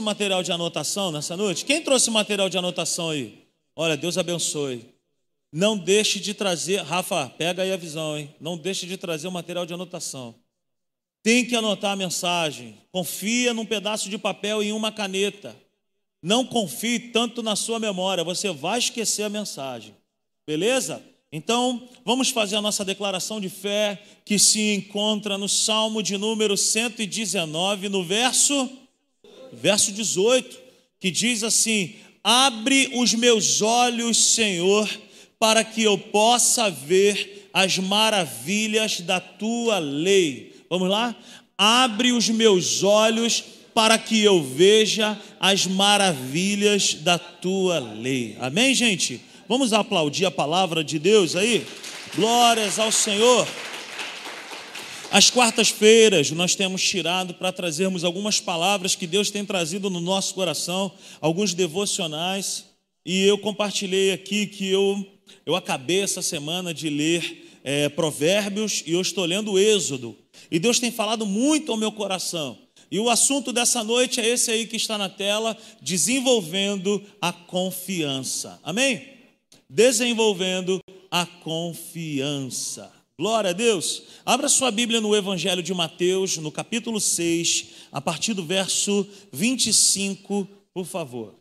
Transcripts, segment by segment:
material de anotação nessa noite? Quem trouxe material de anotação aí? Olha, Deus abençoe. Não deixe de trazer, Rafa, pega aí a visão, hein? Não deixe de trazer o material de anotação. Tem que anotar a mensagem. Confia num pedaço de papel e em uma caneta. Não confie tanto na sua memória, você vai esquecer a mensagem. Beleza? Então, vamos fazer a nossa declaração de fé que se encontra no Salmo de número 119, no verso verso 18, que diz assim: Abre os meus olhos, Senhor, para que eu possa ver as maravilhas da tua lei. Vamos lá? Abre os meus olhos para que eu veja as maravilhas da tua lei. Amém, gente? Vamos aplaudir a palavra de Deus aí? Glórias ao Senhor. As quartas-feiras nós temos tirado para trazermos algumas palavras que Deus tem trazido no nosso coração, alguns devocionais, e eu compartilhei aqui que eu, eu acabei essa semana de ler é, Provérbios e eu estou lendo Êxodo. E Deus tem falado muito ao meu coração. E o assunto dessa noite é esse aí que está na tela: desenvolvendo a confiança. Amém? Desenvolvendo a confiança. Glória a Deus. Abra sua Bíblia no Evangelho de Mateus, no capítulo 6, a partir do verso 25, por favor.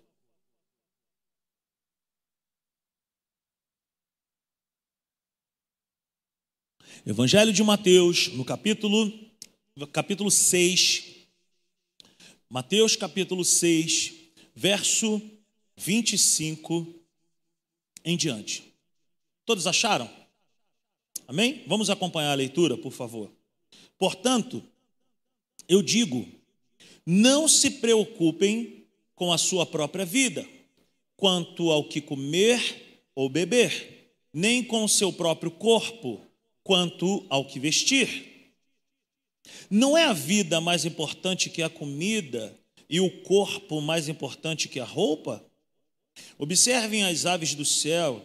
Evangelho de Mateus, no capítulo, capítulo 6, Mateus capítulo 6, verso 25 em diante. Todos acharam? Amém? Vamos acompanhar a leitura, por favor. Portanto, eu digo: não se preocupem com a sua própria vida, quanto ao que comer ou beber, nem com o seu próprio corpo, quanto ao que vestir. Não é a vida mais importante que a comida e o corpo mais importante que a roupa? Observem as aves do céu,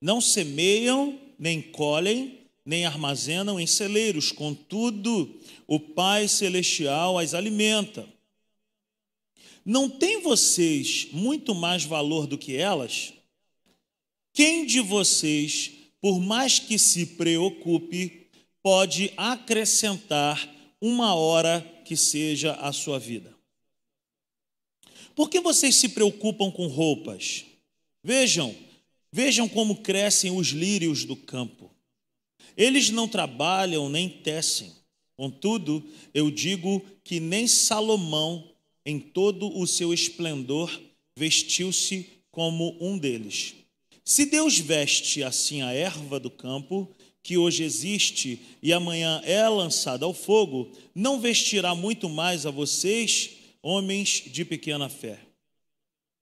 não semeiam nem colhem, nem armazenam em celeiros, contudo, o Pai Celestial as alimenta. Não tem vocês muito mais valor do que elas? Quem de vocês, por mais que se preocupe, pode acrescentar uma hora que seja a sua vida? Por que vocês se preocupam com roupas? Vejam, Vejam como crescem os lírios do campo. Eles não trabalham nem tecem. Contudo, eu digo que nem Salomão, em todo o seu esplendor, vestiu-se como um deles. Se Deus veste assim a erva do campo, que hoje existe e amanhã é lançada ao fogo, não vestirá muito mais a vocês, homens de pequena fé.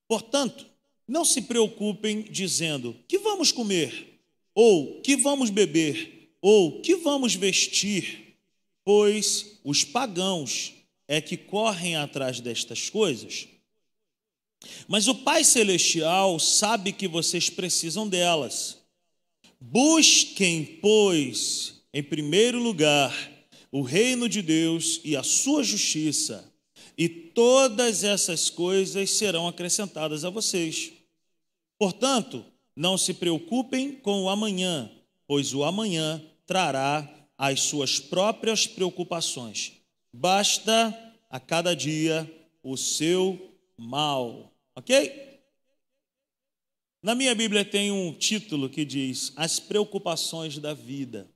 Portanto, não se preocupem dizendo: que vamos comer? Ou que vamos beber? Ou que vamos vestir? Pois os pagãos é que correm atrás destas coisas. Mas o Pai Celestial sabe que vocês precisam delas. Busquem, pois, em primeiro lugar, o reino de Deus e a sua justiça, e todas essas coisas serão acrescentadas a vocês. Portanto, não se preocupem com o amanhã, pois o amanhã trará as suas próprias preocupações. Basta a cada dia o seu mal. Ok? Na minha Bíblia tem um título que diz As preocupações da vida.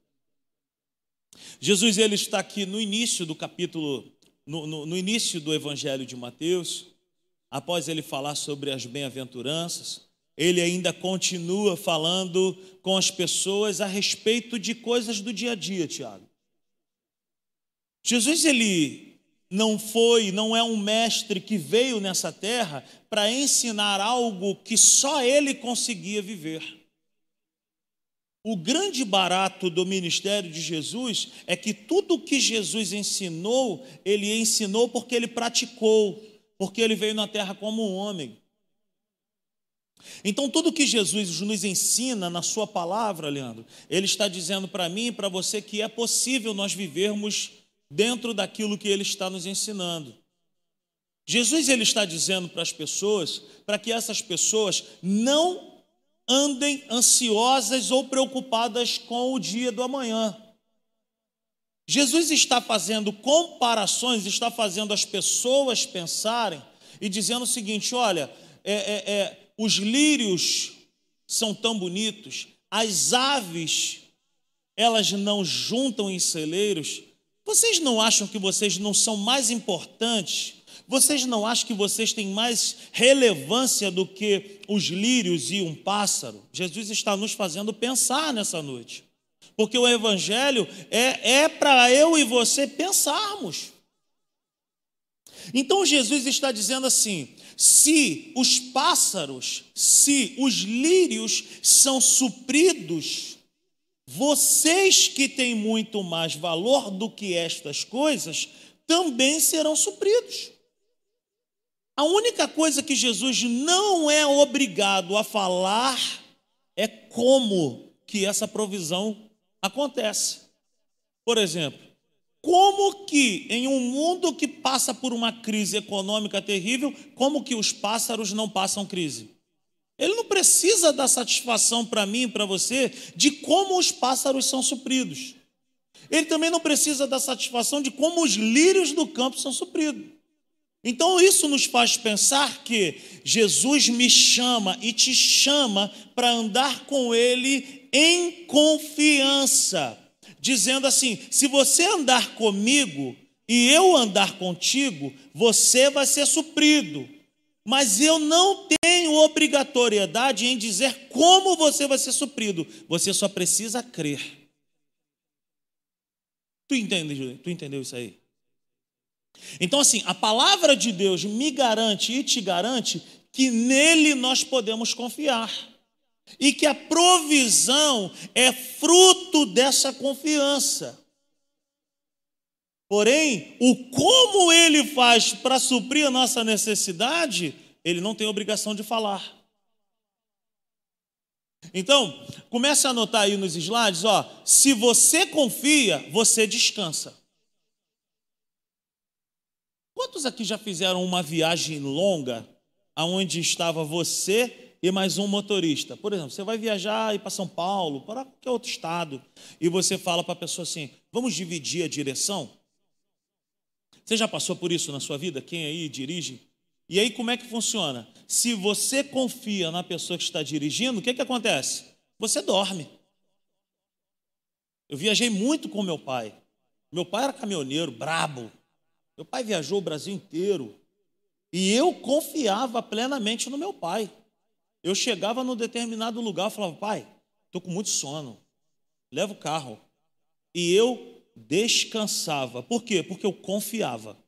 Jesus ele está aqui no início do capítulo, no, no, no início do Evangelho de Mateus, após ele falar sobre as bem-aventuranças, ele ainda continua falando com as pessoas a respeito de coisas do dia a dia, Tiago. Jesus, ele não foi, não é um mestre que veio nessa terra para ensinar algo que só ele conseguia viver. O grande barato do ministério de Jesus é que tudo o que Jesus ensinou, ele ensinou porque ele praticou, porque ele veio na terra como um homem. Então, tudo que Jesus nos ensina na Sua palavra, Leandro, Ele está dizendo para mim e para você que é possível nós vivermos dentro daquilo que Ele está nos ensinando. Jesus ele está dizendo para as pessoas, para que essas pessoas não andem ansiosas ou preocupadas com o dia do amanhã. Jesus está fazendo comparações, está fazendo as pessoas pensarem e dizendo o seguinte: olha, é, é, é, os lírios são tão bonitos, as aves, elas não juntam em celeiros. Vocês não acham que vocês não são mais importantes? Vocês não acham que vocês têm mais relevância do que os lírios e um pássaro? Jesus está nos fazendo pensar nessa noite. Porque o Evangelho é, é para eu e você pensarmos. Então Jesus está dizendo assim: se os pássaros, se os lírios são supridos, vocês que têm muito mais valor do que estas coisas, também serão supridos. A única coisa que Jesus não é obrigado a falar é como que essa provisão acontece. Por exemplo, como que em um mundo que passa por uma crise econômica terrível, como que os pássaros não passam crise? Ele não precisa dar satisfação para mim para você de como os pássaros são supridos. Ele também não precisa dar satisfação de como os lírios do campo são supridos. Então isso nos faz pensar que Jesus me chama e te chama para andar com Ele em confiança dizendo assim: se você andar comigo e eu andar contigo, você vai ser suprido. Mas eu não tenho obrigatoriedade em dizer como você vai ser suprido. Você só precisa crer. Tu entende, tu entendeu isso aí? Então, assim, a palavra de Deus me garante e te garante que nele nós podemos confiar e que a provisão é fruto dessa confiança. Porém, o como ele faz para suprir a nossa necessidade, ele não tem obrigação de falar. Então, comece a anotar aí nos slides, ó, se você confia, você descansa. Quantos aqui já fizeram uma viagem longa aonde estava você e mais um motorista. Por exemplo, você vai viajar para São Paulo, para qualquer outro estado, e você fala para a pessoa assim: vamos dividir a direção? Você já passou por isso na sua vida? Quem aí dirige? E aí como é que funciona? Se você confia na pessoa que está dirigindo, o que, que acontece? Você dorme. Eu viajei muito com meu pai. Meu pai era caminhoneiro, brabo. Meu pai viajou o Brasil inteiro. E eu confiava plenamente no meu pai. Eu chegava num determinado lugar e falava, pai, estou com muito sono, leva o carro. E eu descansava. Por quê? Porque eu confiava.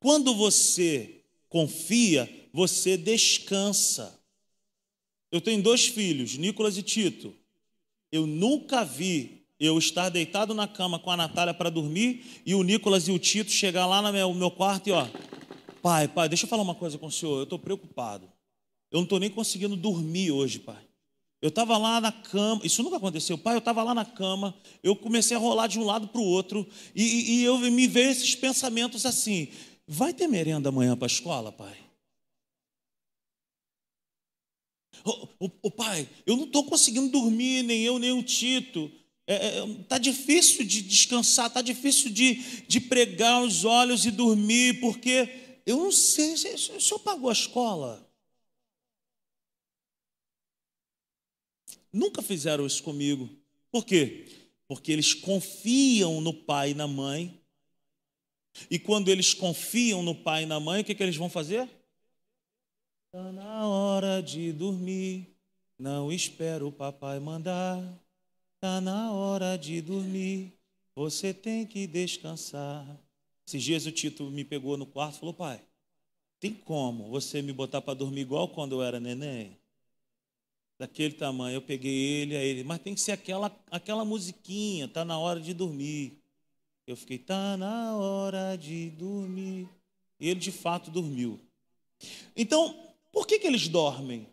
Quando você confia, você descansa. Eu tenho dois filhos, Nicolas e Tito. Eu nunca vi eu estar deitado na cama com a Natália para dormir e o Nicolas e o Tito chegar lá no meu, quarto e ó, pai, pai, deixa eu falar uma coisa com o senhor, eu estou preocupado. Eu não estou nem conseguindo dormir hoje, pai. Eu estava lá na cama, isso nunca aconteceu, pai. Eu estava lá na cama, eu comecei a rolar de um lado para o outro, e, e, eu me veio esses pensamentos assim: vai ter merenda amanhã para a escola, pai? O, o, o pai, eu não estou conseguindo dormir, nem eu, nem o Tito. Está é, é, tá difícil de descansar, está difícil de, de pregar os olhos e dormir, porque eu não sei, o senhor pagou a escola? Nunca fizeram isso comigo. Por quê? Porque eles confiam no pai e na mãe. E quando eles confiam no pai e na mãe, o que, que eles vão fazer? Está na hora de dormir, não espero o papai mandar. Está na hora de dormir, você tem que descansar. Esses dias o Tito me pegou no quarto e falou: Pai, tem como você me botar para dormir igual quando eu era neném? Daquele tamanho. Eu peguei ele, a ele, mas tem que ser aquela, aquela musiquinha, tá na hora de dormir. Eu fiquei, tá na hora de dormir. E ele de fato dormiu. Então, por que, que eles dormem?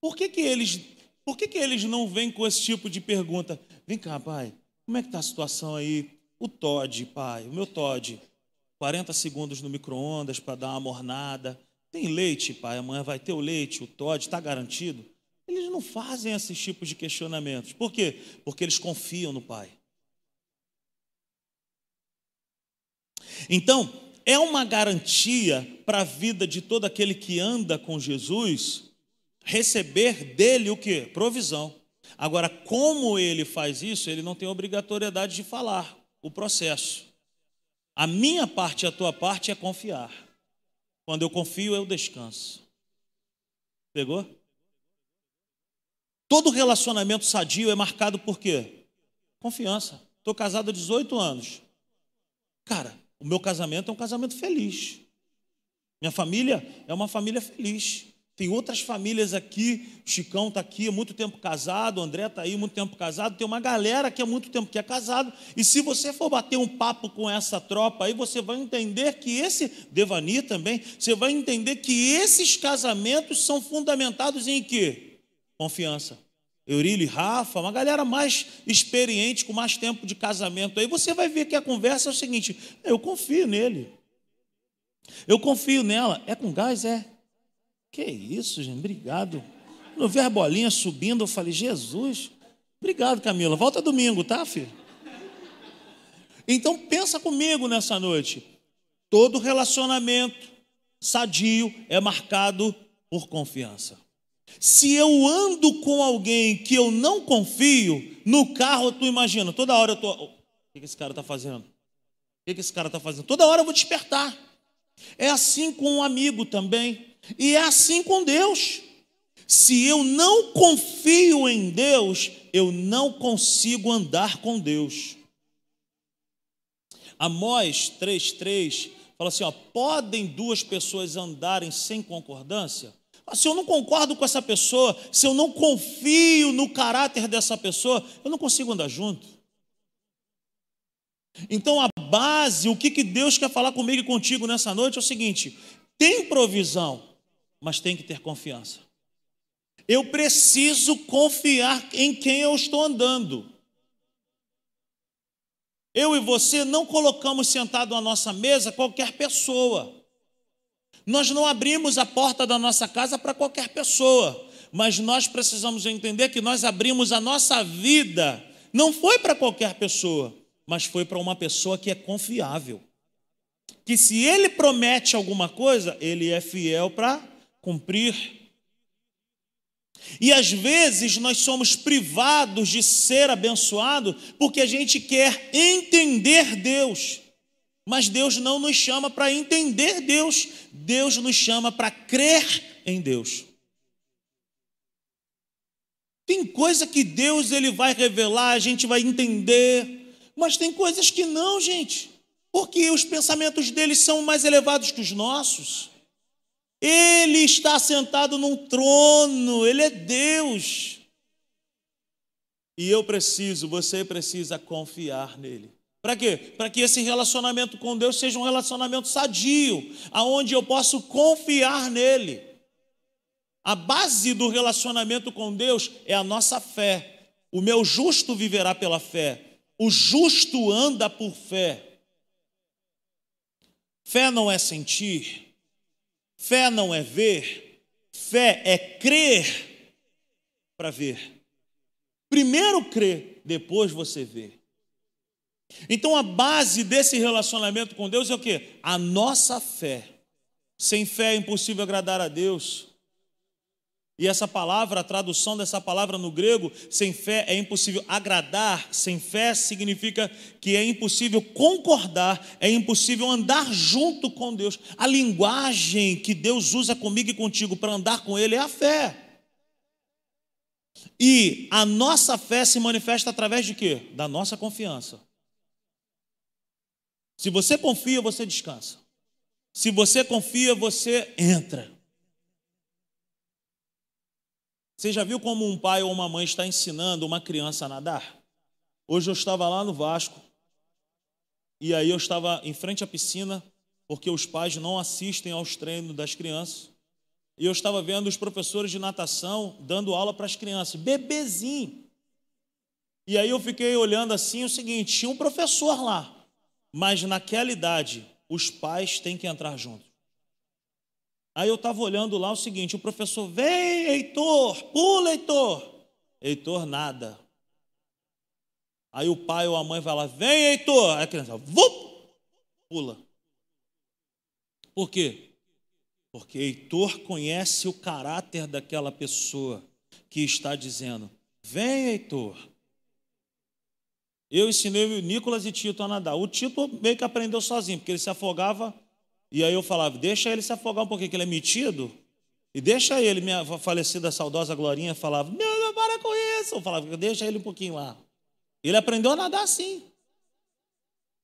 Por que, que eles, por que, que eles não vêm com esse tipo de pergunta? Vem cá, pai, como é que está a situação aí? O Todd, pai, o meu Todd. 40 segundos no micro-ondas para dar uma mornada. Tem leite, pai, amanhã vai ter o leite, o Todd, está garantido? Eles não fazem esses tipos de questionamentos. Por quê? Porque eles confiam no pai. Então, é uma garantia para a vida de todo aquele que anda com Jesus receber dele o que? Provisão. Agora, como ele faz isso, ele não tem obrigatoriedade de falar o processo. A minha parte e a tua parte é confiar. Quando eu confio, eu descanso. Pegou? Todo relacionamento sadio é marcado por quê? Confiança. Estou casado há 18 anos. Cara, o meu casamento é um casamento feliz. Minha família é uma família feliz. Tem outras famílias aqui, o Chicão está aqui há muito tempo casado, o André está aí muito tempo casado, tem uma galera que há muito tempo que é casado, e se você for bater um papo com essa tropa aí, você vai entender que esse, Devani também, você vai entender que esses casamentos são fundamentados em quê? Confiança. Eurílio e Rafa, uma galera mais experiente, com mais tempo de casamento. Aí você vai ver que a conversa é o seguinte: eu confio nele. Eu confio nela. É com gás? É. Que isso, gente, obrigado. Quando eu vi bolinha subindo, eu falei, Jesus, obrigado, Camila. Volta domingo, tá, filho? Então pensa comigo nessa noite. Todo relacionamento sadio é marcado por confiança. Se eu ando com alguém que eu não confio, no carro tu imagina, toda hora eu tô, o que esse cara está fazendo? O que esse cara está fazendo? Toda hora eu vou despertar. É assim com um amigo também. E é assim com Deus. Se eu não confio em Deus, eu não consigo andar com Deus. Amós 3,3 fala assim: ó, podem duas pessoas andarem sem concordância? Se eu não concordo com essa pessoa, se eu não confio no caráter dessa pessoa, eu não consigo andar junto. Então a base, o que, que Deus quer falar comigo e contigo nessa noite é o seguinte: tem provisão, mas tem que ter confiança. Eu preciso confiar em quem eu estou andando. Eu e você não colocamos sentado à nossa mesa qualquer pessoa. Nós não abrimos a porta da nossa casa para qualquer pessoa, mas nós precisamos entender que nós abrimos a nossa vida, não foi para qualquer pessoa, mas foi para uma pessoa que é confiável. Que se ele promete alguma coisa, ele é fiel para cumprir. E às vezes nós somos privados de ser abençoado porque a gente quer entender Deus. Mas Deus não nos chama para entender Deus, Deus nos chama para crer em Deus. Tem coisa que Deus ele vai revelar, a gente vai entender, mas tem coisas que não, gente, porque os pensamentos dele são mais elevados que os nossos. Ele está sentado num trono, ele é Deus. E eu preciso, você precisa confiar nele. Para quê? Para que esse relacionamento com Deus seja um relacionamento sadio, aonde eu posso confiar nele. A base do relacionamento com Deus é a nossa fé. O meu justo viverá pela fé. O justo anda por fé. Fé não é sentir. Fé não é ver. Fé é crer para ver. Primeiro crer, depois você vê. Então a base desse relacionamento com Deus é o que? A nossa fé. Sem fé é impossível agradar a Deus. E essa palavra, a tradução dessa palavra no grego, sem fé é impossível agradar, sem fé significa que é impossível concordar, é impossível andar junto com Deus. A linguagem que Deus usa comigo e contigo para andar com Ele é a fé. E a nossa fé se manifesta através de quê? Da nossa confiança. Se você confia, você descansa. Se você confia, você entra. Você já viu como um pai ou uma mãe está ensinando uma criança a nadar? Hoje eu estava lá no Vasco e aí eu estava em frente à piscina porque os pais não assistem aos treinos das crianças. E eu estava vendo os professores de natação dando aula para as crianças, bebezinho. E aí eu fiquei olhando assim o seguinte, tinha um professor lá mas naquela idade, os pais têm que entrar juntos. Aí eu estava olhando lá o seguinte: o professor, vem, Heitor, pula, Heitor. Heitor, nada. Aí o pai ou a mãe vai lá, vem, Heitor. Aí a criança, vup, pula. Por quê? Porque Heitor conhece o caráter daquela pessoa que está dizendo: Vem, Heitor. Eu ensinei o Nicolas e Tito a nadar. O Tito meio que aprendeu sozinho, porque ele se afogava. E aí eu falava: Deixa ele se afogar um pouquinho, que ele é metido. E deixa ele, minha falecida saudosa Glorinha falava: Meu, não para com isso. Eu falava: Deixa ele um pouquinho lá. Ele aprendeu a nadar assim.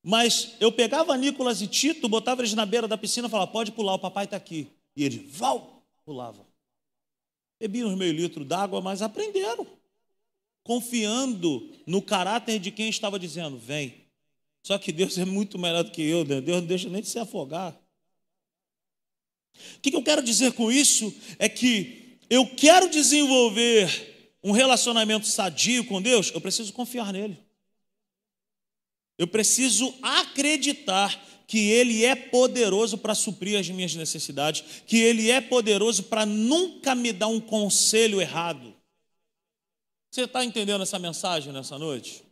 Mas eu pegava Nicolas e Tito, botava eles na beira da piscina e falava: Pode pular, o papai está aqui. E ele, val, pulava. Bebiam uns meio litro d'água, mas aprenderam. Confiando no caráter de quem estava dizendo, vem. Só que Deus é muito melhor do que eu, né? Deus não deixa nem de se afogar. O que eu quero dizer com isso é que eu quero desenvolver um relacionamento sadio com Deus, eu preciso confiar nele. Eu preciso acreditar que Ele é poderoso para suprir as minhas necessidades, que Ele é poderoso para nunca me dar um conselho errado. Você está entendendo essa mensagem nessa noite?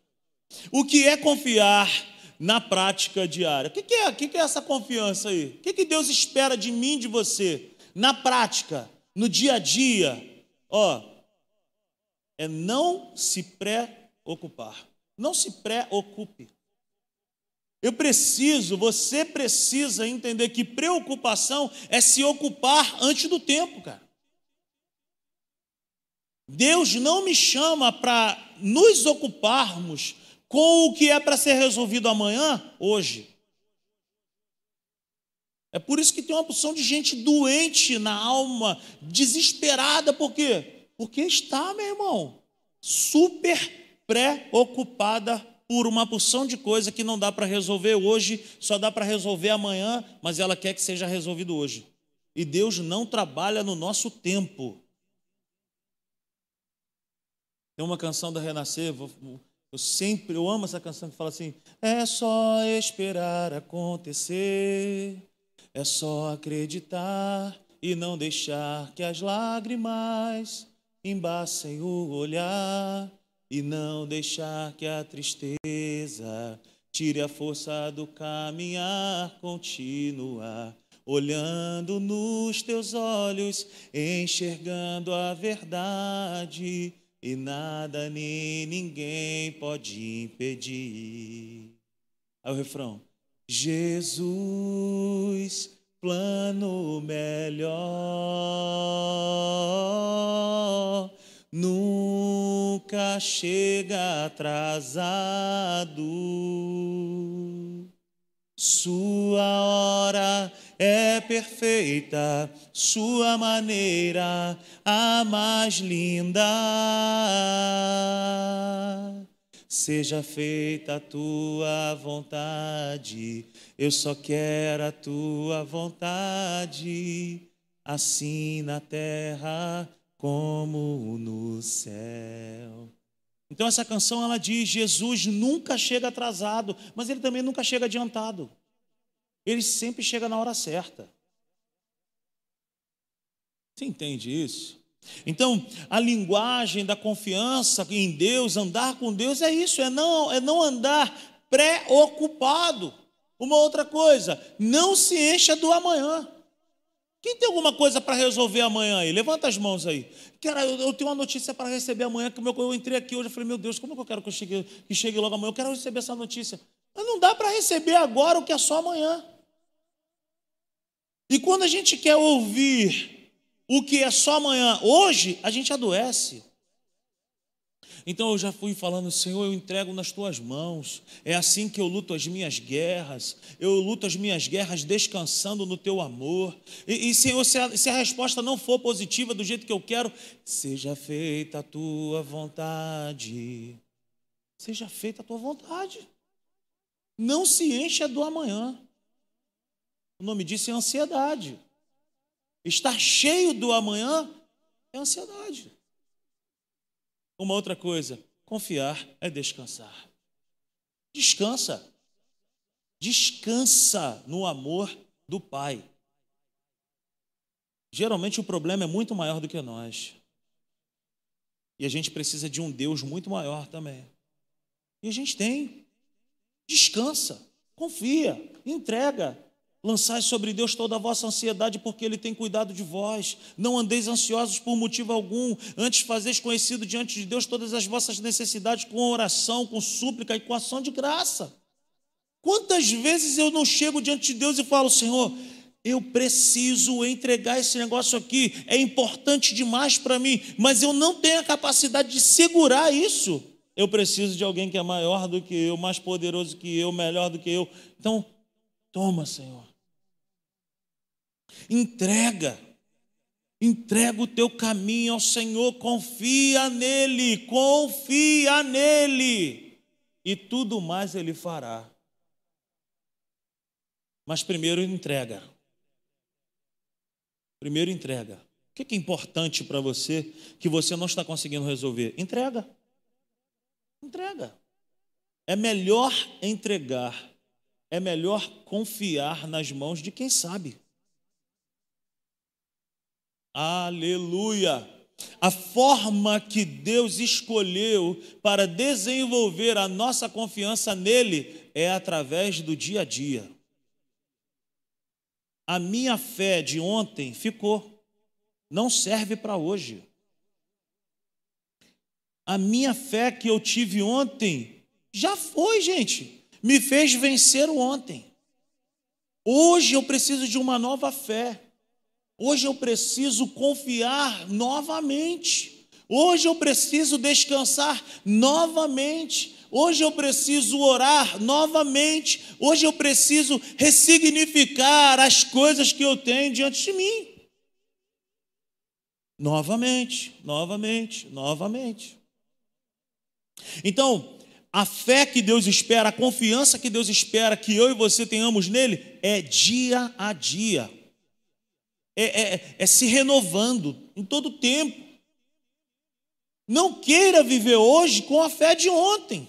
O que é confiar na prática diária? O que é, o que é essa confiança aí? O que Deus espera de mim, de você? Na prática, no dia a dia, ó, é não se preocupar. Não se preocupe. Eu preciso, você precisa entender que preocupação é se ocupar antes do tempo, cara. Deus não me chama para nos ocuparmos com o que é para ser resolvido amanhã, hoje. É por isso que tem uma porção de gente doente na alma, desesperada, por quê? Porque está, meu irmão, super preocupada por uma porção de coisa que não dá para resolver hoje, só dá para resolver amanhã, mas ela quer que seja resolvido hoje. E Deus não trabalha no nosso tempo. Tem uma canção da Renascer, eu sempre, eu amo essa canção que fala assim: é só esperar acontecer, é só acreditar e não deixar que as lágrimas embaçem o olhar e não deixar que a tristeza tire a força do caminhar, continuar olhando nos teus olhos, enxergando a verdade e nada nem ninguém pode impedir. Aí o refrão: Jesus, plano melhor nunca chega atrasado. Sua hora é perfeita, sua maneira a mais linda. Seja feita a tua vontade, eu só quero a tua vontade, assim na terra como no céu. Então essa canção ela diz: Jesus nunca chega atrasado, mas ele também nunca chega adiantado. Ele sempre chega na hora certa. Você entende isso? Então, a linguagem da confiança em Deus, andar com Deus é isso, é não, é não andar preocupado. Uma outra coisa, não se encha do amanhã. Quem tem alguma coisa para resolver amanhã aí? Levanta as mãos aí. Cara, eu, eu tenho uma notícia para receber amanhã, que meu, eu entrei aqui hoje, eu falei, meu Deus, como é que eu quero que, eu chegue, que chegue logo amanhã? Eu quero receber essa notícia. Mas não dá para receber agora o que é só amanhã. E quando a gente quer ouvir o que é só amanhã, hoje, a gente adoece. Então eu já fui falando, Senhor, eu entrego nas tuas mãos. É assim que eu luto as minhas guerras. Eu luto as minhas guerras descansando no teu amor. E, e Senhor, se a, se a resposta não for positiva do jeito que eu quero, seja feita a tua vontade. Seja feita a tua vontade. Não se encha do amanhã. O nome disso é ansiedade. Estar cheio do amanhã é ansiedade. Uma outra coisa, confiar é descansar. Descansa. Descansa no amor do Pai. Geralmente o problema é muito maior do que nós. E a gente precisa de um Deus muito maior também. E a gente tem. Descansa, confia, entrega. Lançai sobre Deus toda a vossa ansiedade, porque Ele tem cuidado de vós. Não andeis ansiosos por motivo algum, antes fazeis conhecido diante de Deus todas as vossas necessidades com oração, com súplica e com ação de graça. Quantas vezes eu não chego diante de Deus e falo, Senhor, eu preciso entregar esse negócio aqui, é importante demais para mim, mas eu não tenho a capacidade de segurar isso. Eu preciso de alguém que é maior do que eu, mais poderoso que eu, melhor do que eu. Então, toma, Senhor. Entrega. Entrega o teu caminho ao Senhor, confia nele, confia nele, e tudo mais ele fará. Mas primeiro entrega. Primeiro entrega. O que é importante para você que você não está conseguindo resolver? Entrega. Entrega. É melhor entregar, é melhor confiar nas mãos de quem sabe. Aleluia! A forma que Deus escolheu para desenvolver a nossa confiança nele é através do dia a dia. A minha fé de ontem ficou, não serve para hoje. A minha fé que eu tive ontem já foi, gente, me fez vencer o ontem. Hoje eu preciso de uma nova fé. Hoje eu preciso confiar novamente. Hoje eu preciso descansar novamente. Hoje eu preciso orar novamente. Hoje eu preciso ressignificar as coisas que eu tenho diante de mim. Novamente, novamente, novamente. Então, a fé que Deus espera, a confiança que Deus espera que eu e você tenhamos nele é dia a dia. É, é, é se renovando em todo tempo. Não queira viver hoje com a fé de ontem.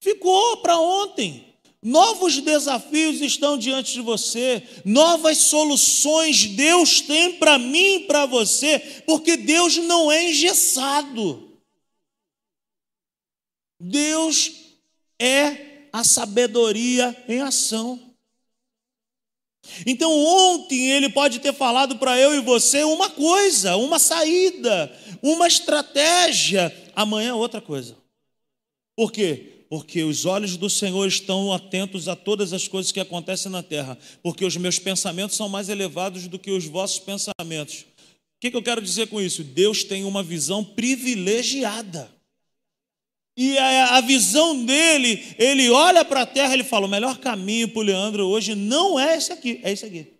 Ficou para ontem. Novos desafios estão diante de você, novas soluções Deus tem para mim e para você, porque Deus não é engessado. Deus é a sabedoria em ação. Então, ontem ele pode ter falado para eu e você uma coisa, uma saída, uma estratégia, amanhã outra coisa. Por quê? porque os olhos do Senhor estão atentos a todas as coisas que acontecem na terra, porque os meus pensamentos são mais elevados do que os vossos pensamentos. O que, eu quero dizer com isso? Deus tem uma visão privilegiada. E a, a visão dele, ele olha para a terra e ele fala: o melhor caminho para o Leandro hoje não é esse aqui, é esse aqui.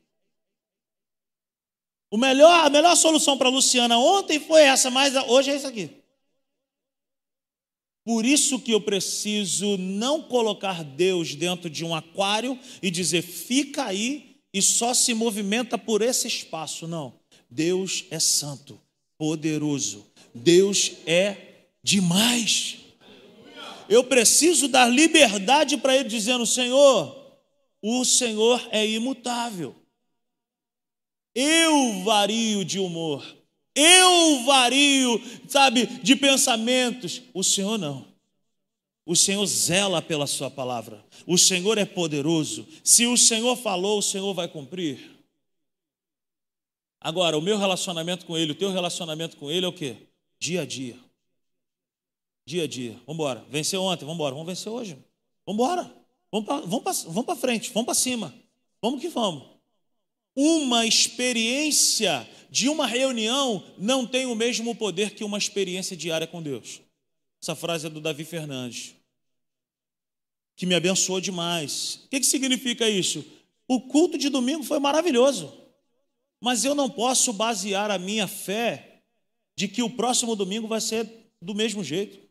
O melhor, a melhor solução para a Luciana ontem foi essa, mas hoje é esse aqui. Por isso que eu preciso não colocar Deus dentro de um aquário e dizer, fica aí e só se movimenta por esse espaço. Não. Deus é santo, poderoso. Deus é demais. Eu preciso dar liberdade para Ele, dizendo: Senhor, o Senhor é imutável. Eu vario de humor, eu vario, sabe, de pensamentos. O Senhor não. O Senhor zela pela Sua palavra. O Senhor é poderoso. Se o Senhor falou, o Senhor vai cumprir. Agora, o meu relacionamento com Ele, o teu relacionamento com Ele é o quê? Dia a dia. Dia a dia. Vamos embora. Venceu ontem, vamos embora. Vamos vencer hoje. Vamos embora. Vamos para frente, vamos para cima. Vamos que vamos. Uma experiência de uma reunião não tem o mesmo poder que uma experiência diária com Deus. Essa frase é do Davi Fernandes, que me abençoou demais. O que, que significa isso? O culto de domingo foi maravilhoso, mas eu não posso basear a minha fé de que o próximo domingo vai ser do mesmo jeito.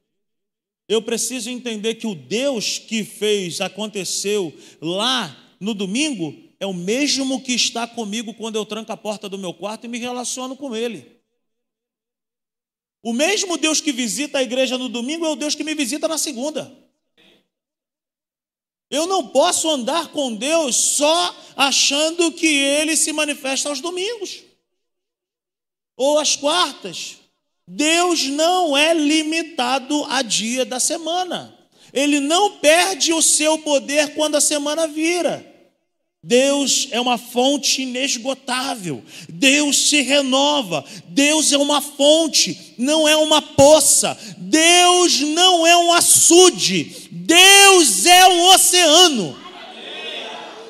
Eu preciso entender que o Deus que fez, aconteceu lá no domingo, é o mesmo que está comigo quando eu tranco a porta do meu quarto e me relaciono com Ele. O mesmo Deus que visita a igreja no domingo é o Deus que me visita na segunda. Eu não posso andar com Deus só achando que Ele se manifesta aos domingos ou às quartas. Deus não é limitado a dia da semana. Ele não perde o seu poder quando a semana vira. Deus é uma fonte inesgotável. Deus se renova. Deus é uma fonte, não é uma poça. Deus não é um açude. Deus é um oceano.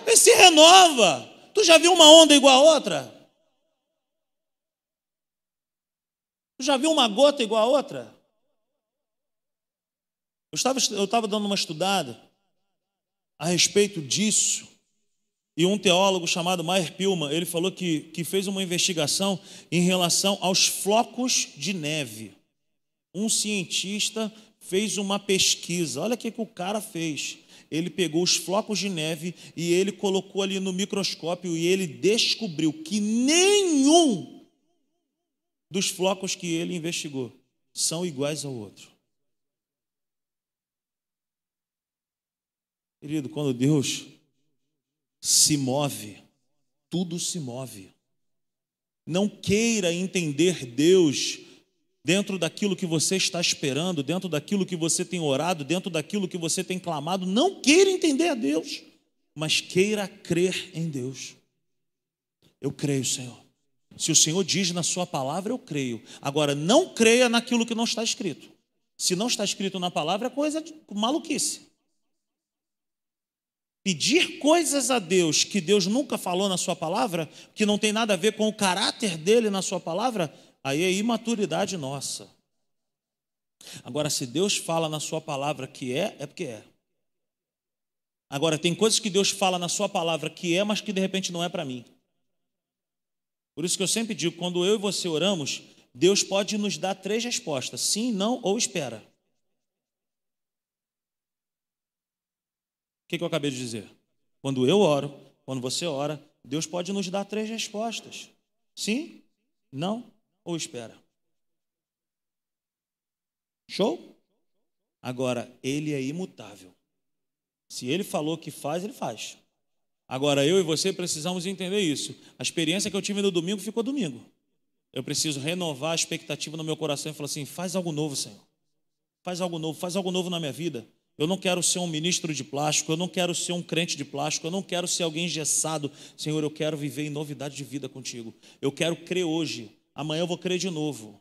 Ele se renova. Tu já viu uma onda igual a outra? Tu já viu uma gota igual a outra? Eu estava, eu estava dando uma estudada a respeito disso. E um teólogo chamado Meyer Pilman, ele falou que, que fez uma investigação em relação aos flocos de neve. Um cientista fez uma pesquisa. Olha o que, que o cara fez. Ele pegou os flocos de neve e ele colocou ali no microscópio e ele descobriu que nenhum dos flocos que ele investigou são iguais ao outro. Querido, quando Deus se move, tudo se move. Não queira entender Deus dentro daquilo que você está esperando, dentro daquilo que você tem orado, dentro daquilo que você tem clamado. Não queira entender a Deus, mas queira crer em Deus. Eu creio, Senhor. Se o Senhor diz na Sua palavra, eu creio. Agora, não creia naquilo que não está escrito. Se não está escrito na palavra, é coisa de maluquice pedir coisas a Deus que Deus nunca falou na Sua palavra, que não tem nada a ver com o caráter dele na Sua palavra, aí é imaturidade nossa. Agora, se Deus fala na Sua palavra que é, é porque é. Agora, tem coisas que Deus fala na Sua palavra que é, mas que de repente não é para mim. Por isso que eu sempre digo: quando eu e você oramos, Deus pode nos dar três respostas: sim, não ou espera. O que, eu acabei de dizer? Quando eu oro, quando você ora, Deus pode nos dar três respostas: sim, não ou espera. Show? Agora, ele é imutável. Se ele falou que faz, ele faz. Agora, eu e você precisamos entender isso. A experiência que eu tive no domingo ficou domingo. Eu preciso renovar a expectativa no meu coração e falar assim: faz algo novo, Senhor. Faz algo novo, faz algo novo na minha vida. Eu não quero ser um ministro de plástico, eu não quero ser um crente de plástico, eu não quero ser alguém engessado. Senhor, eu quero viver em novidade de vida contigo. Eu quero crer hoje, amanhã eu vou crer de novo.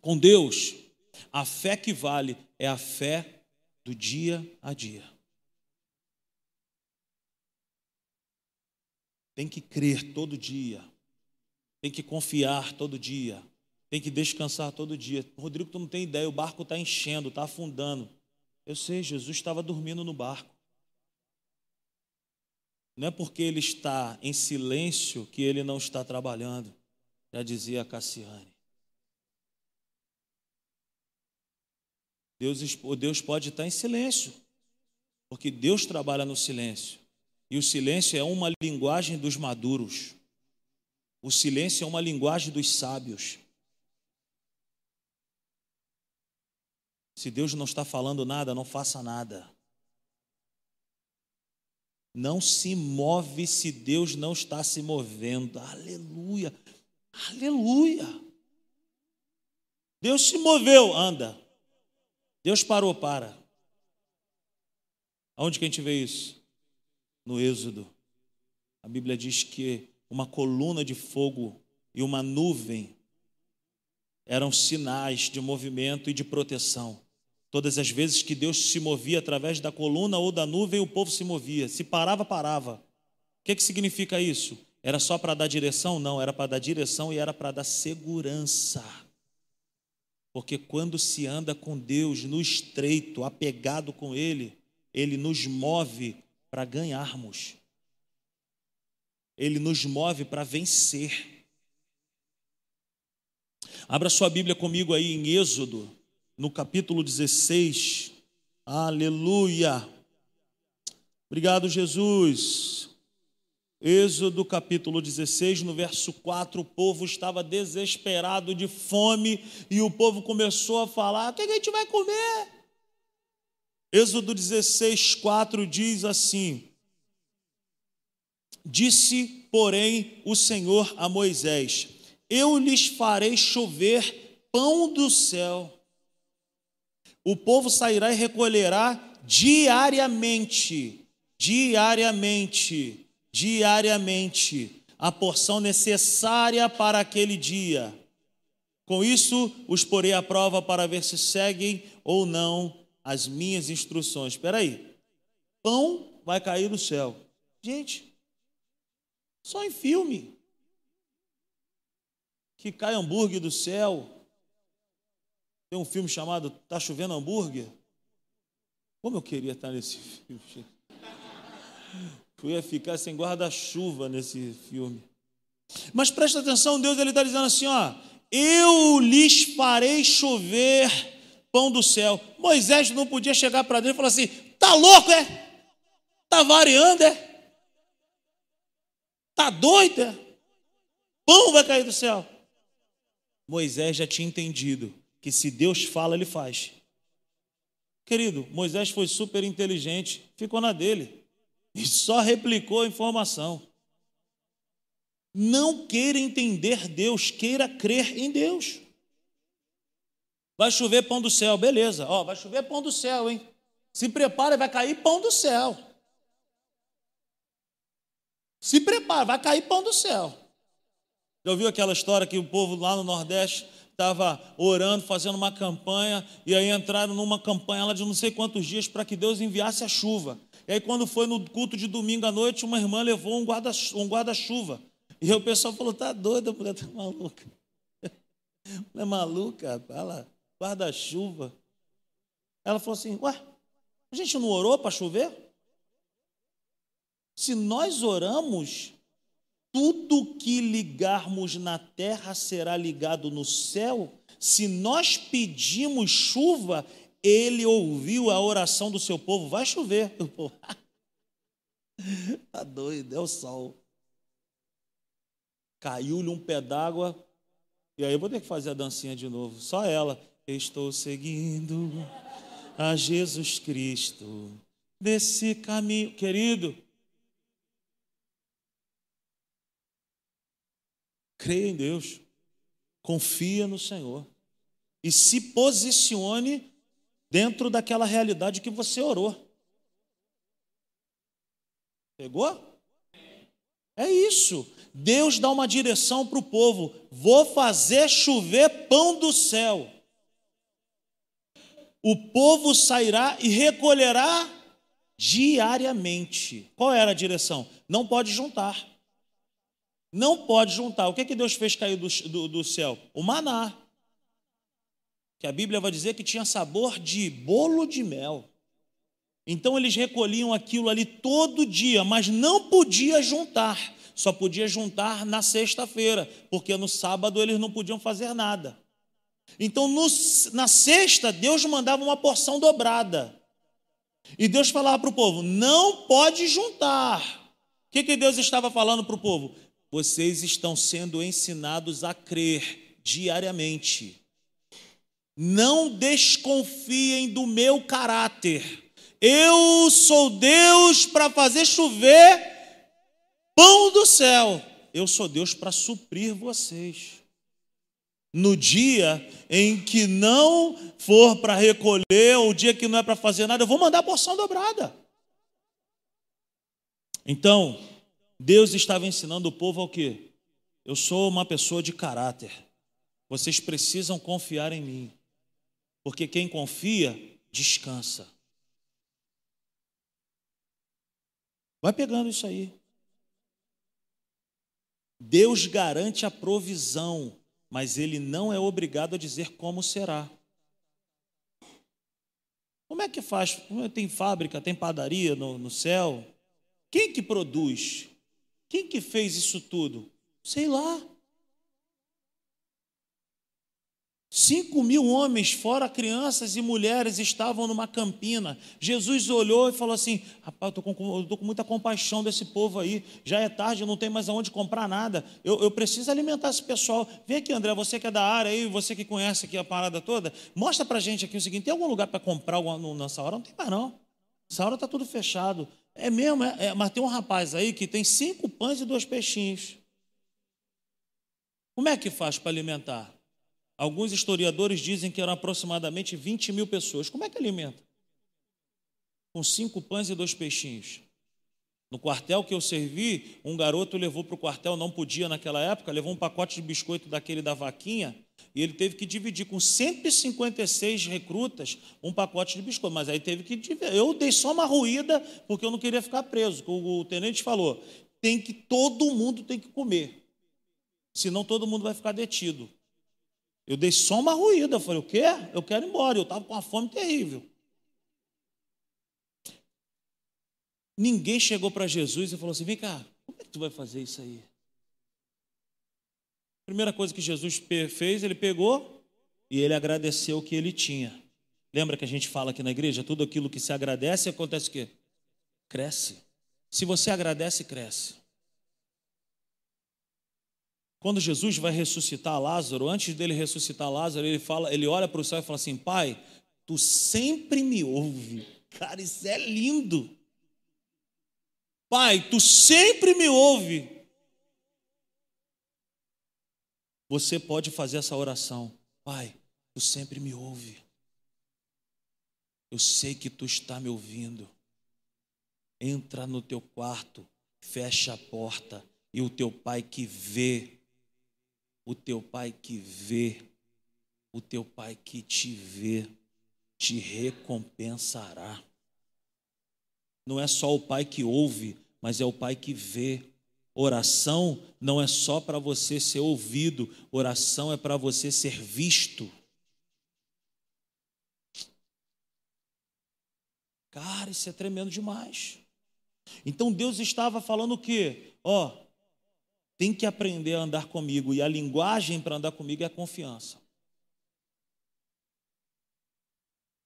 Com Deus, a fé que vale é a fé do dia a dia. Tem que crer todo dia, tem que confiar todo dia, tem que descansar todo dia. Rodrigo, tu não tem ideia, o barco está enchendo, está afundando. Eu sei, Jesus estava dormindo no barco. Não é porque ele está em silêncio que ele não está trabalhando, já dizia Cassiane. Deus, Deus pode estar em silêncio, porque Deus trabalha no silêncio. E o silêncio é uma linguagem dos maduros. O silêncio é uma linguagem dos sábios. Se Deus não está falando nada, não faça nada. Não se move se Deus não está se movendo. Aleluia. Aleluia. Deus se moveu, anda. Deus parou, para. Aonde que a gente vê isso? No Êxodo. A Bíblia diz que uma coluna de fogo e uma nuvem eram sinais de movimento e de proteção. Todas as vezes que Deus se movia através da coluna ou da nuvem, o povo se movia. Se parava, parava. O que, que significa isso? Era só para dar direção? Não, era para dar direção e era para dar segurança. Porque quando se anda com Deus no estreito, apegado com Ele, Ele nos move para ganharmos. Ele nos move para vencer. Abra sua Bíblia comigo aí em Êxodo, no capítulo 16. Aleluia. Obrigado, Jesus. Êxodo capítulo 16, no verso 4, o povo estava desesperado de fome e o povo começou a falar: o que a gente vai comer? Êxodo 16, 4 diz assim: Disse, porém, o Senhor a Moisés: Eu lhes farei chover pão do céu. O povo sairá e recolherá diariamente, diariamente, diariamente, a porção necessária para aquele dia. Com isso, os porei à prova para ver se seguem ou não as minhas instruções. Espera aí, pão vai cair do céu. Gente, só em filme. Que cai hambúrguer do céu. Tem um filme chamado Tá Chovendo Hambúrguer. Como eu queria estar nesse filme. Eu ia ficar sem guarda-chuva nesse filme. Mas presta atenção, Deus ele está dizendo assim: ó, eu lhes farei chover pão do céu. Moisés não podia chegar para Deus e falar assim: tá louco, é? Tá variando, é? Tá doida? Pão vai cair do céu. Moisés já tinha entendido que se Deus fala, ele faz. Querido, Moisés foi super inteligente, ficou na dele e só replicou a informação. Não queira entender Deus, queira crer em Deus. Vai chover pão do céu, beleza. Ó, vai chover pão do céu, hein? Se prepara, vai cair pão do céu. Se prepara, vai cair pão do céu. Já ouviu aquela história que o povo lá no Nordeste estava orando, fazendo uma campanha, e aí entraram numa campanha lá de não sei quantos dias para que Deus enviasse a chuva. E aí, quando foi no culto de domingo à noite, uma irmã levou um guarda-chuva. Um guarda e aí o pessoal falou: tá doida, mulher tá maluca. Não é maluca, fala, guarda-chuva. Ela falou assim: ué, a gente não orou para chover? Se nós oramos, tudo que ligarmos na terra será ligado no céu. Se nós pedimos chuva, ele ouviu a oração do seu povo, vai chover. Está doido, é o sol. Caiu-lhe um pé d'água, e aí eu vou ter que fazer a dancinha de novo, só ela. Estou seguindo a Jesus Cristo desse caminho. Querido, Creia em Deus, confia no Senhor e se posicione dentro daquela realidade que você orou. Pegou? É isso. Deus dá uma direção para o povo: vou fazer chover pão do céu. O povo sairá e recolherá diariamente. Qual era a direção? Não pode juntar. Não pode juntar. O que, que Deus fez cair do, do, do céu? O maná. Que a Bíblia vai dizer que tinha sabor de bolo de mel. Então eles recolhiam aquilo ali todo dia, mas não podia juntar. Só podia juntar na sexta-feira, porque no sábado eles não podiam fazer nada. Então no, na sexta, Deus mandava uma porção dobrada. E Deus falava para o povo: não pode juntar. O que, que Deus estava falando para o povo? vocês estão sendo ensinados a crer diariamente. Não desconfiem do meu caráter. Eu sou Deus para fazer chover pão do céu. Eu sou Deus para suprir vocês. No dia em que não for para recolher, ou o dia que não é para fazer nada, eu vou mandar a porção dobrada. Então, Deus estava ensinando o povo ao quê? Eu sou uma pessoa de caráter. Vocês precisam confiar em mim. Porque quem confia, descansa. Vai pegando isso aí. Deus garante a provisão, mas Ele não é obrigado a dizer como será. Como é que faz? Tem fábrica, tem padaria no, no céu? Quem que produz? Quem que fez isso tudo? Sei lá. Cinco mil homens, fora crianças e mulheres, estavam numa campina. Jesus olhou e falou assim: Rapaz, eu estou com, muita compaixão desse povo aí. Já é tarde, não tem mais aonde comprar nada. Eu, eu preciso alimentar esse pessoal. Vem aqui, André, você que é da área aí, você que conhece aqui a parada toda, mostra para gente aqui o seguinte: tem algum lugar para comprar nessa hora? Não tem mais, não. Essa hora está tudo fechado. É mesmo, é, é, mas tem um rapaz aí que tem cinco pães e dois peixinhos. Como é que faz para alimentar? Alguns historiadores dizem que eram aproximadamente 20 mil pessoas. Como é que alimenta? Com cinco pães e dois peixinhos. No quartel que eu servi, um garoto levou para o quartel, não podia naquela época, levou um pacote de biscoito daquele da vaquinha, e ele teve que dividir com 156 recrutas um pacote de biscoito. Mas aí teve que dividir. Eu dei só uma ruída, porque eu não queria ficar preso. O tenente falou: tem que, todo mundo tem que comer. Senão todo mundo vai ficar detido. Eu dei só uma ruída. Eu falei, o quê? Eu quero ir embora. Eu estava com uma fome terrível. Ninguém chegou para Jesus e falou assim: vem cá, como é que tu vai fazer isso aí? Primeira coisa que Jesus fez, ele pegou e ele agradeceu o que ele tinha. Lembra que a gente fala aqui na igreja? Tudo aquilo que se agradece acontece o quê? Cresce. Se você agradece, cresce. Quando Jesus vai ressuscitar Lázaro, antes dele ressuscitar Lázaro, ele fala, ele olha para o céu e fala assim: Pai, tu sempre me ouve. Cara, isso é lindo. Pai, tu sempre me ouve. Você pode fazer essa oração. Pai, tu sempre me ouve. Eu sei que tu está me ouvindo. Entra no teu quarto, fecha a porta e o teu pai que vê o teu pai que vê, o teu pai que te vê, te recompensará. Não é só o pai que ouve, mas é o pai que vê. Oração não é só para você ser ouvido, oração é para você ser visto. Cara, isso é tremendo demais. Então Deus estava falando o quê? Ó, tem que aprender a andar comigo, e a linguagem para andar comigo é a confiança.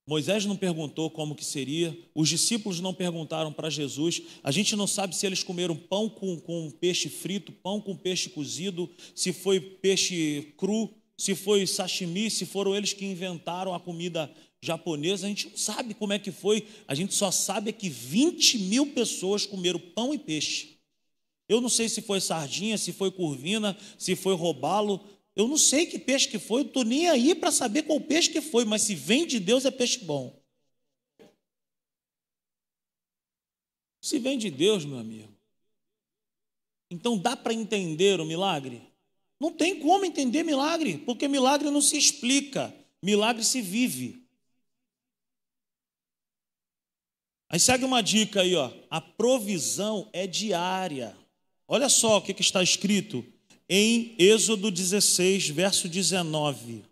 Moisés não perguntou como que seria, os discípulos não perguntaram para Jesus, a gente não sabe se eles comeram pão com, com peixe frito, pão com peixe cozido, se foi peixe cru, se foi sashimi, se foram eles que inventaram a comida japonesa, a gente não sabe como é que foi, a gente só sabe é que 20 mil pessoas comeram pão e peixe. Eu não sei se foi sardinha, se foi curvina, se foi robalo. Eu não sei que peixe que foi, eu estou nem aí para saber qual peixe que foi, mas se vem de Deus é peixe bom. Se vem de Deus, meu amigo. Então dá para entender o milagre? Não tem como entender milagre, porque milagre não se explica, milagre se vive. Aí segue uma dica aí, ó. A provisão é diária. Olha só o que, está escrito em Êxodo 16, verso 19.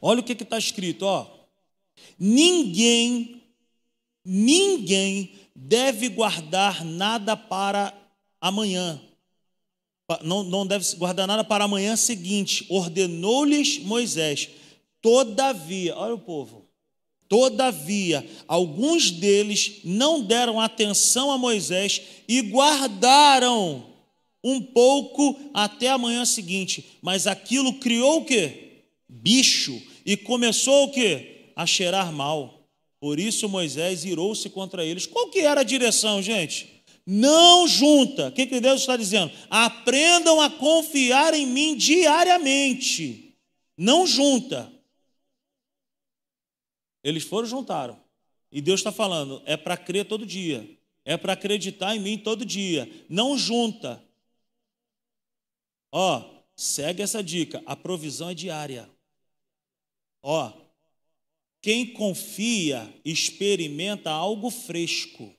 Olha o que está escrito, ó. Ninguém, ninguém deve guardar nada para amanhã. Não, não deve guardar nada para amanhã seguinte. Ordenou-lhes Moisés. Todavia, olha o povo. Todavia, alguns deles não deram atenção a Moisés e guardaram um pouco até a manhã seguinte. Mas aquilo criou o quê? Bicho. E começou o quê? A cheirar mal. Por isso Moisés irou-se contra eles. Qual que era a direção, gente? Não junta. O que, que Deus está dizendo? Aprendam a confiar em mim diariamente. Não junta. Eles foram juntaram. E Deus está falando, é para crer todo dia. É para acreditar em mim todo dia. Não junta. Ó, segue essa dica. A provisão é diária. Ó, quem confia experimenta algo fresco.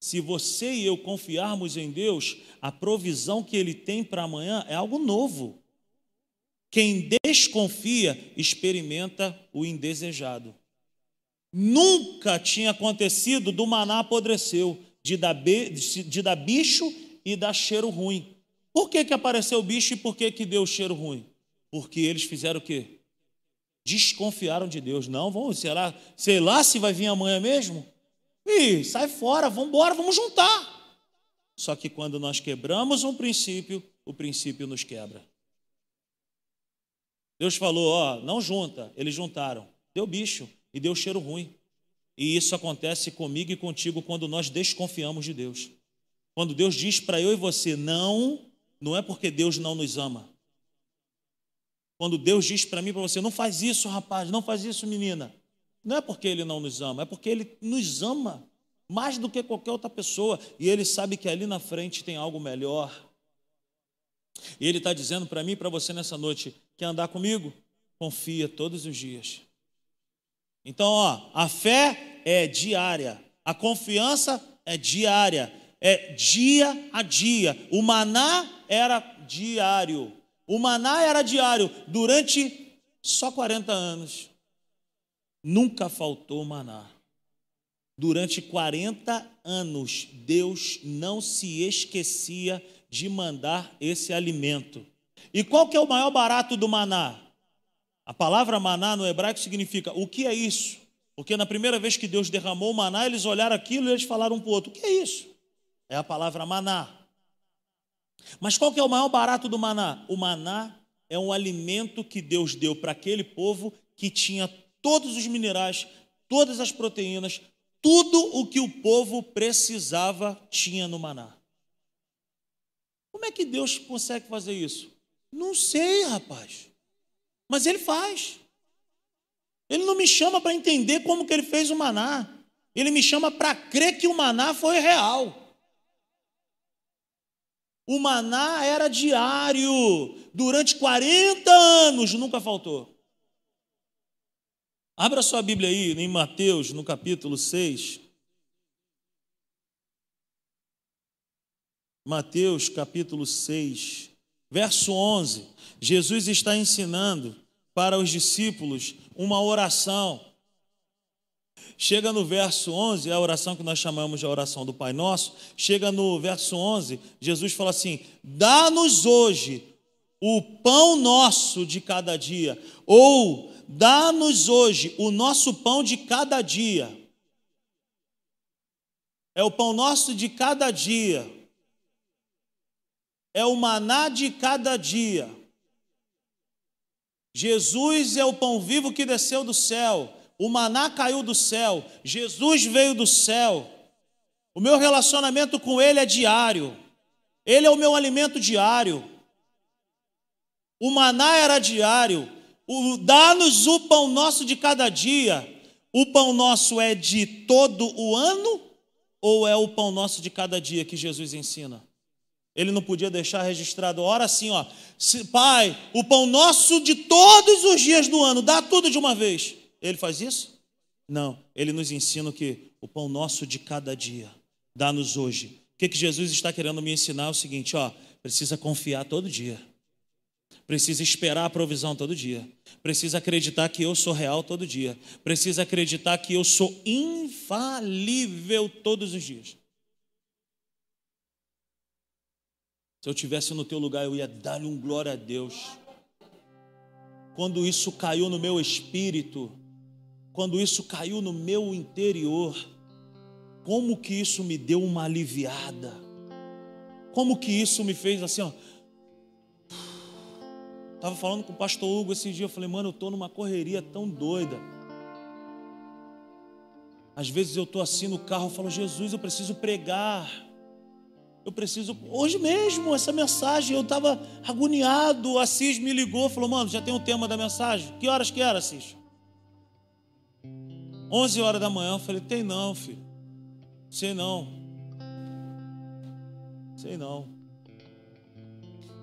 Se você e eu confiarmos em Deus, a provisão que Ele tem para amanhã é algo novo. Quem desconfia experimenta o indesejado. Nunca tinha acontecido do maná apodreceu, de dar, de dar bicho e dar cheiro ruim. Por que, que apareceu o bicho e por que, que deu cheiro ruim? Porque eles fizeram o quê? Desconfiaram de Deus. Não, vamos, sei lá, sei lá se vai vir amanhã mesmo. Ih, sai fora, vamos embora, vamos juntar. Só que quando nós quebramos um princípio, o princípio nos quebra. Deus falou, ó, não junta. Eles juntaram. Deu bicho e deu cheiro ruim. E isso acontece comigo e contigo quando nós desconfiamos de Deus. Quando Deus diz para eu e você não, não é porque Deus não nos ama. Quando Deus diz para mim e para você, não faz isso, rapaz, não faz isso, menina. Não é porque Ele não nos ama, é porque Ele nos ama mais do que qualquer outra pessoa. E Ele sabe que ali na frente tem algo melhor. E Ele está dizendo para mim e para você nessa noite: quer andar comigo? Confia todos os dias. Então, ó, a fé é diária, a confiança é diária, é dia a dia. O maná era diário. O maná era diário durante só 40 anos. Nunca faltou maná. Durante 40 anos, Deus não se esquecia de mandar esse alimento. E qual que é o maior barato do maná? A palavra maná no hebraico significa o que é isso? Porque na primeira vez que Deus derramou o maná, eles olharam aquilo e eles falaram um para o outro: o que é isso? É a palavra maná. Mas qual que é o maior barato do maná? O maná é um alimento que Deus deu para aquele povo que tinha todos os minerais, todas as proteínas, tudo o que o povo precisava tinha no maná. Como é que Deus consegue fazer isso? Não sei, rapaz. Mas ele faz. Ele não me chama para entender como que ele fez o maná. Ele me chama para crer que o maná foi real. O maná era diário, durante 40 anos, nunca faltou. Abra sua Bíblia aí em Mateus, no capítulo 6. Mateus, capítulo 6, verso 11. Jesus está ensinando para os discípulos uma oração. Chega no verso 11, a oração que nós chamamos de oração do Pai Nosso. Chega no verso 11, Jesus fala assim: Dá-nos hoje o pão nosso de cada dia, ou Dá-nos hoje o nosso pão de cada dia. É o pão nosso de cada dia. É o maná de cada dia. Jesus é o pão vivo que desceu do céu. O maná caiu do céu. Jesus veio do céu. O meu relacionamento com Ele é diário. Ele é o meu alimento diário. O maná era diário dá-nos o pão nosso de cada dia. O pão nosso é de todo o ano ou é o pão nosso de cada dia que Jesus ensina? Ele não podia deixar registrado, ora assim, ó, Pai, o pão nosso de todos os dias do ano, dá tudo de uma vez. Ele faz isso? Não, ele nos ensina que? O pão nosso de cada dia, dá-nos hoje. O que, que Jesus está querendo me ensinar? É o seguinte, ó, precisa confiar todo dia. Precisa esperar a provisão todo dia. Precisa acreditar que eu sou real todo dia. Precisa acreditar que eu sou infalível todos os dias. Se eu tivesse no teu lugar, eu ia dar-lhe um glória a Deus. Quando isso caiu no meu espírito, quando isso caiu no meu interior, como que isso me deu uma aliviada? Como que isso me fez assim, ó, Estava falando com o pastor Hugo esse dia, eu falei, mano, eu estou numa correria tão doida. Às vezes eu estou assim no carro, eu falo, Jesus, eu preciso pregar. Eu preciso. Hoje mesmo, essa mensagem, eu estava agoniado. A Assis me ligou, falou, mano, já tem o tema da mensagem? Que horas que era, Assis? 11 horas da manhã. Eu falei, tem não, filho. Sei não. Sei não.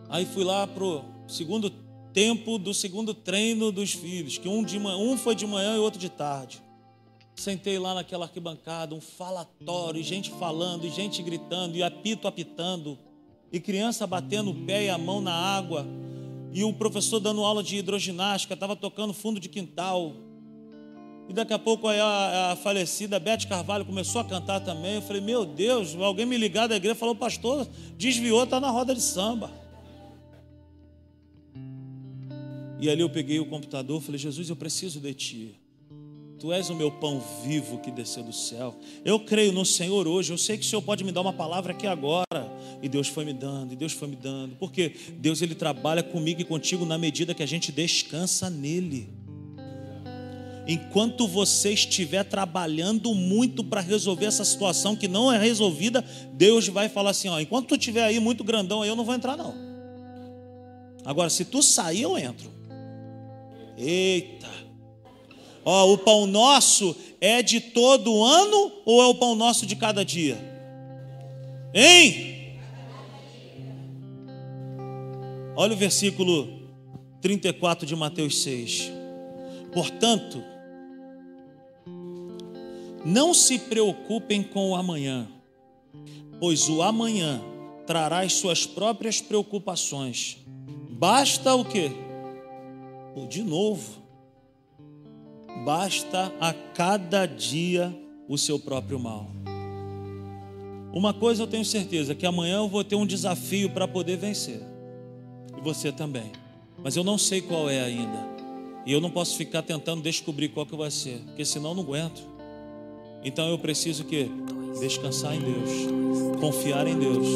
Aí fui lá pro segundo tempo do segundo treino dos filhos, que um, de, um foi de manhã e outro de tarde. Sentei lá naquela arquibancada, um falatório, gente falando, e gente gritando, e apito apitando, e criança batendo o pé e a mão na água, e o professor dando aula de hidroginástica, estava tocando fundo de quintal. E daqui a pouco a, a falecida Beth Carvalho começou a cantar também. Eu falei, meu Deus, alguém me ligar da igreja falou, pastor, desviou, está na roda de samba. E ali eu peguei o computador, falei: Jesus, eu preciso de Ti. Tu és o meu pão vivo que desceu do céu. Eu creio no Senhor hoje. Eu sei que o Senhor pode me dar uma palavra aqui agora. E Deus foi me dando, e Deus foi me dando. Porque Deus ele trabalha comigo e contigo na medida que a gente descansa nele. Enquanto você estiver trabalhando muito para resolver essa situação que não é resolvida, Deus vai falar assim: ó, enquanto tu estiver aí muito grandão, eu não vou entrar não. Agora, se tu sair, eu entro. Eita. Ó, o pão nosso é de todo ano ou é o pão nosso de cada dia? Hein? Olha o versículo 34 de Mateus 6. Portanto, não se preocupem com o amanhã, pois o amanhã trará as suas próprias preocupações. Basta o quê? De novo, basta a cada dia o seu próprio mal. Uma coisa eu tenho certeza, que amanhã eu vou ter um desafio para poder vencer. E você também. Mas eu não sei qual é ainda. E eu não posso ficar tentando descobrir qual que vai ser, porque senão eu não aguento. Então eu preciso que descansar em Deus, confiar em Deus.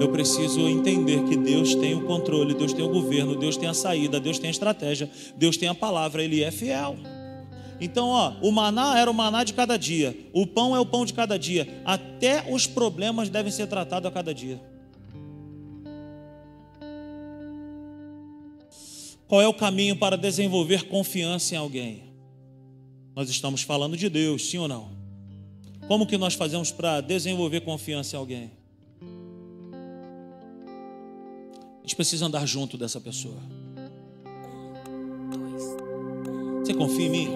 Eu preciso entender que Deus tem o controle, Deus tem o governo, Deus tem a saída, Deus tem a estratégia, Deus tem a palavra, ele é fiel. Então, ó, o maná era o maná de cada dia, o pão é o pão de cada dia. Até os problemas devem ser tratados a cada dia. Qual é o caminho para desenvolver confiança em alguém? Nós estamos falando de Deus, sim ou não? Como que nós fazemos para desenvolver confiança em alguém? A gente precisa andar junto dessa pessoa. Você confia em mim?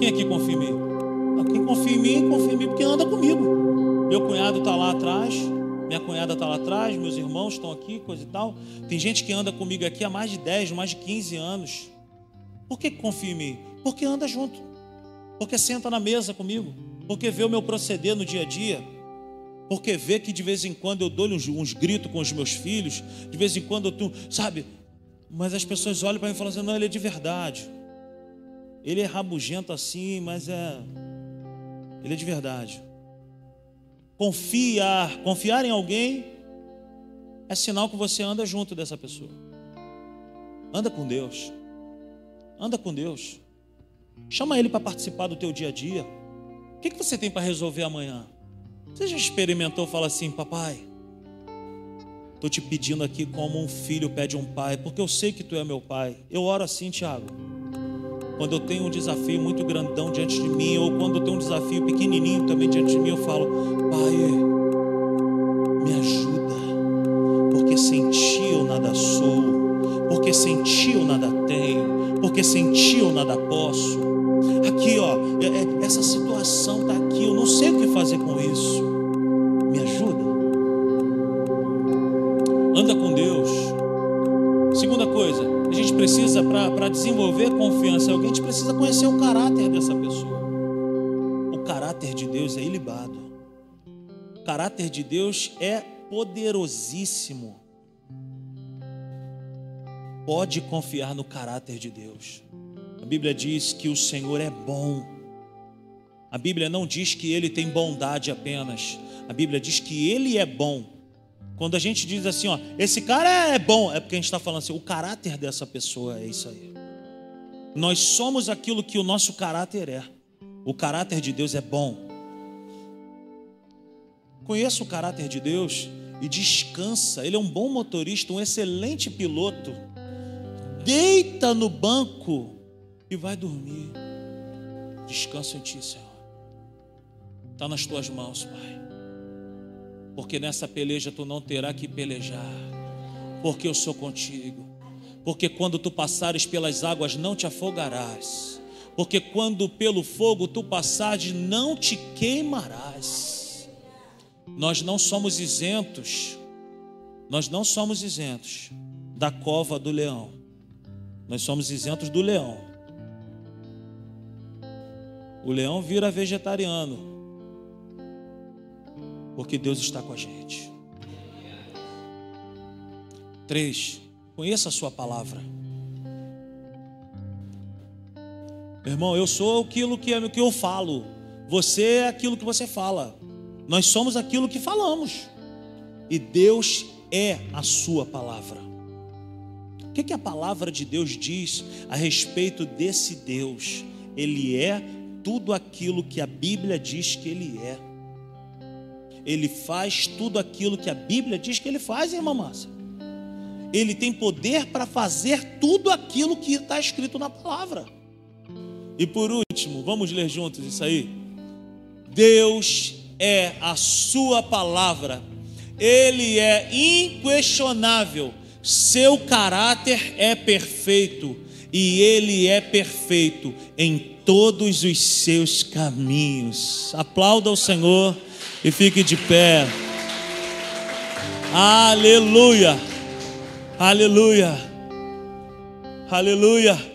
Quem aqui confia em mim? quem confia em mim, confia em mim porque anda comigo. Meu cunhado está lá atrás, minha cunhada está lá atrás, meus irmãos estão aqui, coisa e tal. Tem gente que anda comigo aqui há mais de 10, mais de 15 anos. Por que confia em mim? Porque anda junto. Porque senta na mesa comigo. Porque vê o meu proceder no dia a dia. Porque vê que de vez em quando eu dou uns, uns gritos com os meus filhos. De vez em quando eu tu, sabe? Mas as pessoas olham para mim e falam assim: não, ele é de verdade. Ele é rabugento assim, mas é. Ele é de verdade. Confiar, confiar em alguém é sinal que você anda junto dessa pessoa. Anda com Deus. Anda com Deus. Chama ele para participar do teu dia a dia. O que, que você tem para resolver amanhã? Você já experimentou falar assim, papai? Estou te pedindo aqui como um filho pede um pai, porque eu sei que tu é meu pai. Eu oro assim, Tiago quando eu tenho um desafio muito grandão diante de mim, ou quando eu tenho um desafio pequenininho também diante de mim, eu falo: Pai, me ajuda, porque sem ti eu nada sou, porque sem ti eu nada tenho, porque sem ti eu nada posso. Aqui, ó, é, é, essa situação está aqui, eu não sei o que fazer com isso. Para desenvolver confiança em alguém, a gente precisa conhecer o caráter dessa pessoa. O caráter de Deus é ilibado. O caráter de Deus é poderosíssimo. Pode confiar no caráter de Deus. A Bíblia diz que o Senhor é bom. A Bíblia não diz que ele tem bondade apenas. A Bíblia diz que ele é bom. Quando a gente diz assim, ó, esse cara é bom, é porque a gente está falando assim, o caráter dessa pessoa é isso aí. Nós somos aquilo que o nosso caráter é. O caráter de Deus é bom. Conheça o caráter de Deus e descansa. Ele é um bom motorista, um excelente piloto. Deita no banco e vai dormir. Descansa em Ti, Senhor. Está nas tuas mãos, Pai porque nessa peleja tu não terá que pelejar, porque eu sou contigo. Porque quando tu passares pelas águas não te afogarás, porque quando pelo fogo tu passares não te queimarás. Nós não somos isentos, nós não somos isentos da cova do leão, nós somos isentos do leão. O leão vira vegetariano, porque Deus está com a gente. Três, conheça a sua palavra. Irmão, eu sou aquilo que, que eu falo. Você é aquilo que você fala. Nós somos aquilo que falamos. E Deus é a sua palavra. O que, que a palavra de Deus diz a respeito desse Deus? Ele é tudo aquilo que a Bíblia diz que ele é. Ele faz tudo aquilo que a Bíblia diz que ele faz, irmã Márcia. Ele tem poder para fazer tudo aquilo que está escrito na palavra. E por último, vamos ler juntos isso aí? Deus é a sua palavra, ele é inquestionável, seu caráter é perfeito e ele é perfeito em todos os seus caminhos. Aplauda o Senhor e fique de pé. Aleluia, aleluia, aleluia.